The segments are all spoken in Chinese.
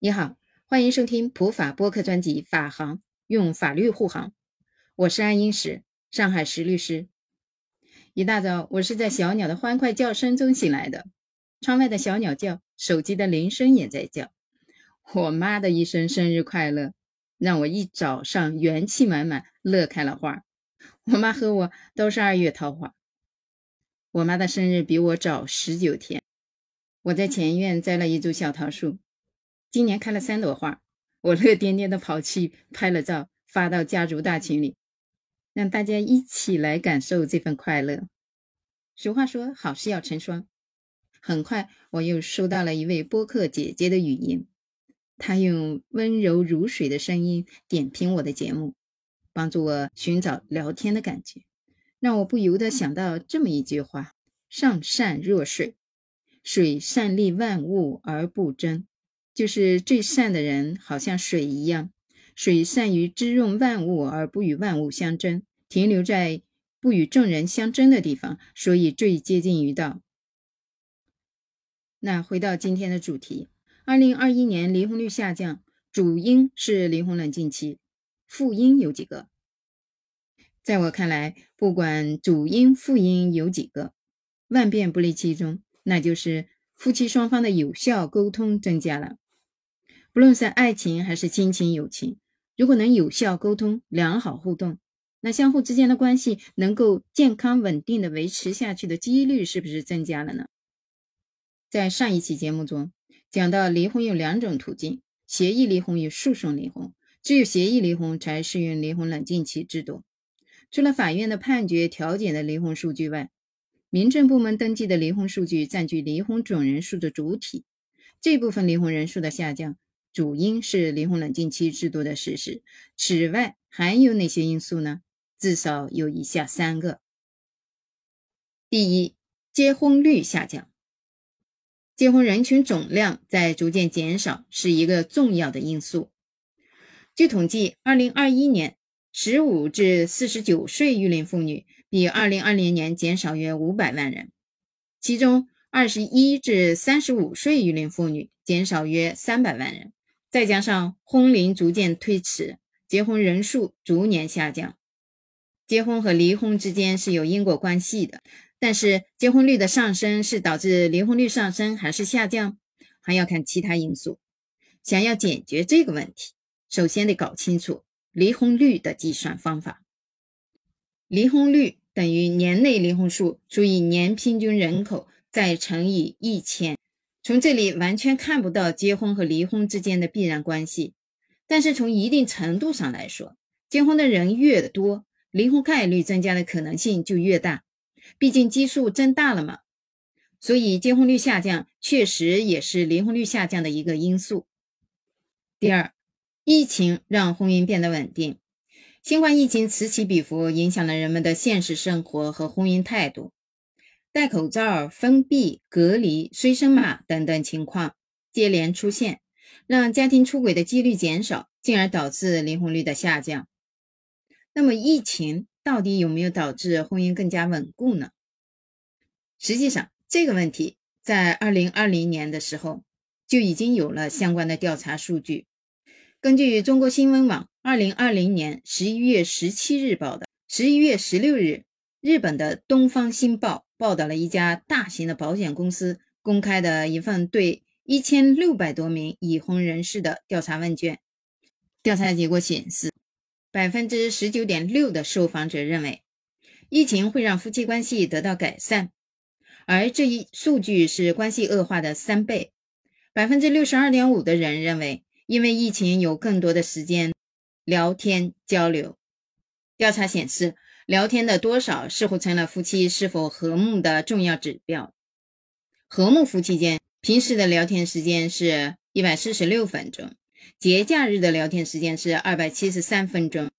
你好，欢迎收听普法播客专辑《法行》，用法律护航。我是安英石，上海石律师。一大早，我是在小鸟的欢快叫声中醒来的。窗外的小鸟叫，手机的铃声也在叫。我妈的一声“生日快乐”，让我一早上元气满满，乐开了花。我妈和我都是二月桃花。我妈的生日比我早十九天。我在前院栽了一株小桃树。今年开了三朵花，我乐颠颠的跑去拍了照，发到家族大群里，让大家一起来感受这份快乐。俗话说，好事要成双。很快，我又收到了一位播客姐姐的语音，她用温柔如水的声音点评我的节目，帮助我寻找聊天的感觉，让我不由得想到这么一句话：“上善若水，水善利万物而不争。”就是最善的人，好像水一样，水善于滋润万物，而不与万物相争，停留在不与众人相争的地方，所以最接近于道。那回到今天的主题，二零二一年离婚率下降，主因是离婚冷静期，副因有几个？在我看来，不管主因、副因有几个，万变不离其宗，那就是夫妻双方的有效沟通增加了。不论是爱情还是亲情、友情，如果能有效沟通、良好互动，那相互之间的关系能够健康稳定的维持下去的几率是不是增加了呢？在上一期节目中讲到，离婚有两种途径：协议离婚与诉讼离婚。只有协议离婚才适用离婚冷静期制度。除了法院的判决调解的离婚数据外，民政部门登记的离婚数据占据离婚总人数的主体。这部分离婚人数的下降。主因是离婚冷静期制度的实施。此外，还有哪些因素呢？至少有以下三个：第一，结婚率下降，结婚人群总量在逐渐减少，是一个重要的因素。据统计，二零二一年十五至四十九岁育龄妇女比二零二零年减少约五百万人，其中二十一至三十五岁育龄妇女减少约三百万人。再加上婚龄逐渐推迟，结婚人数逐年下降。结婚和离婚之间是有因果关系的，但是结婚率的上升是导致离婚率上升还是下降，还要看其他因素。想要解决这个问题，首先得搞清楚离婚率的计算方法。离婚率等于年内离婚数除以年平均人口，再乘以一千。从这里完全看不到结婚和离婚之间的必然关系，但是从一定程度上来说，结婚的人越多，离婚概率增加的可能性就越大，毕竟基数增大了嘛。所以结婚率下降确实也是离婚率下降的一个因素。第二，疫情让婚姻变得稳定，新冠疫情此起彼伏，影响了人们的现实生活和婚姻态度。戴口罩、封闭、隔离、随身码等等情况接连出现，让家庭出轨的几率减少，进而导致离婚率的下降。那么，疫情到底有没有导致婚姻更加稳固呢？实际上，这个问题在二零二零年的时候就已经有了相关的调查数据。根据中国新闻网二零二零年十一月十七日报道，十一月十六日，日本的东方新报。报道了一家大型的保险公司公开的一份对一千六百多名已婚人士的调查问卷。调查结果显示，百分之十九点六的受访者认为疫情会让夫妻关系得到改善，而这一数据是关系恶化的三倍。百分之六十二点五的人认为，因为疫情有更多的时间聊天交流。调查显示。聊天的多少似乎成了夫妻是否和睦的重要指标。和睦夫妻间平时的聊天时间是一百四十六分钟，节假日的聊天时间是二百七十三分钟，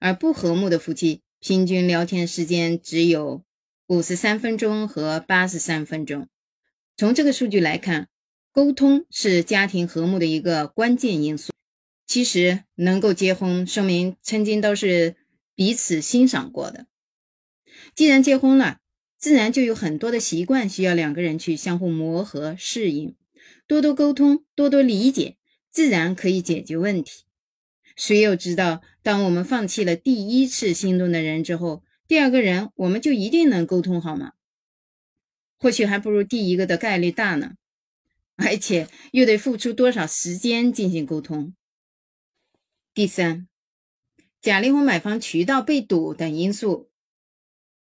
而不和睦的夫妻平均聊天时间只有五十三分钟和八十三分钟。从这个数据来看，沟通是家庭和睦的一个关键因素。其实能够结婚，说明曾经都是。彼此欣赏过的，既然结婚了，自然就有很多的习惯需要两个人去相互磨合、适应，多多沟通，多多理解，自然可以解决问题。谁又知道，当我们放弃了第一次心动的人之后，第二个人我们就一定能沟通好吗？或许还不如第一个的概率大呢，而且又得付出多少时间进行沟通。第三，假离婚买房渠道被堵等因素，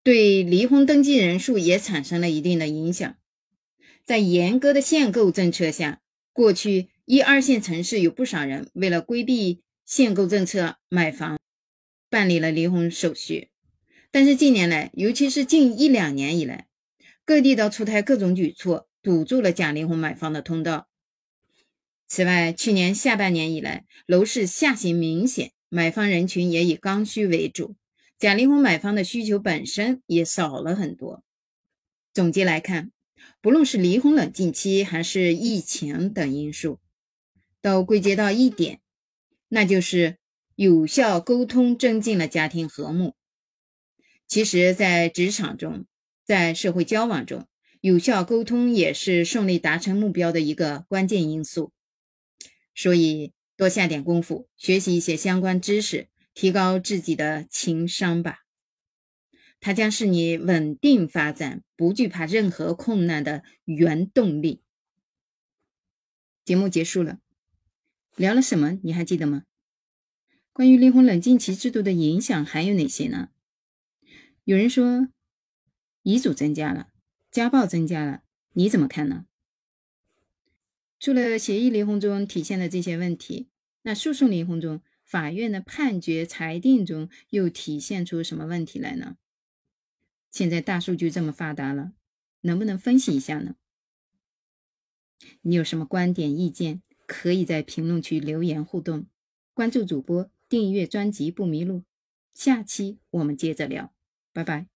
对离婚登记人数也产生了一定的影响。在严格的限购政策下，过去一二线城市有不少人为了规避限购政策买房，办理了离婚手续。但是近年来，尤其是近一两年以来，各地都出台各种举措，堵住了假离婚买房的通道。此外，去年下半年以来，楼市下行明显，买方人群也以刚需为主，假离婚买房的需求本身也少了很多。总结来看，不论是离婚冷静期还是疫情等因素，都归结到一点，那就是有效沟通增进了家庭和睦。其实，在职场中，在社会交往中，有效沟通也是顺利达成目标的一个关键因素。所以，多下点功夫，学习一些相关知识，提高自己的情商吧。它将是你稳定发展、不惧怕任何困难的原动力。节目结束了，聊了什么？你还记得吗？关于离婚冷静期制度的影响还有哪些呢？有人说。遗嘱增加了，家暴增加了，你怎么看呢？除了协议离婚中体现的这些问题，那诉讼离婚中法院的判决裁定中又体现出什么问题来呢？现在大数据这么发达了，能不能分析一下呢？你有什么观点意见，可以在评论区留言互动。关注主播，订阅专辑不迷路。下期我们接着聊，拜拜。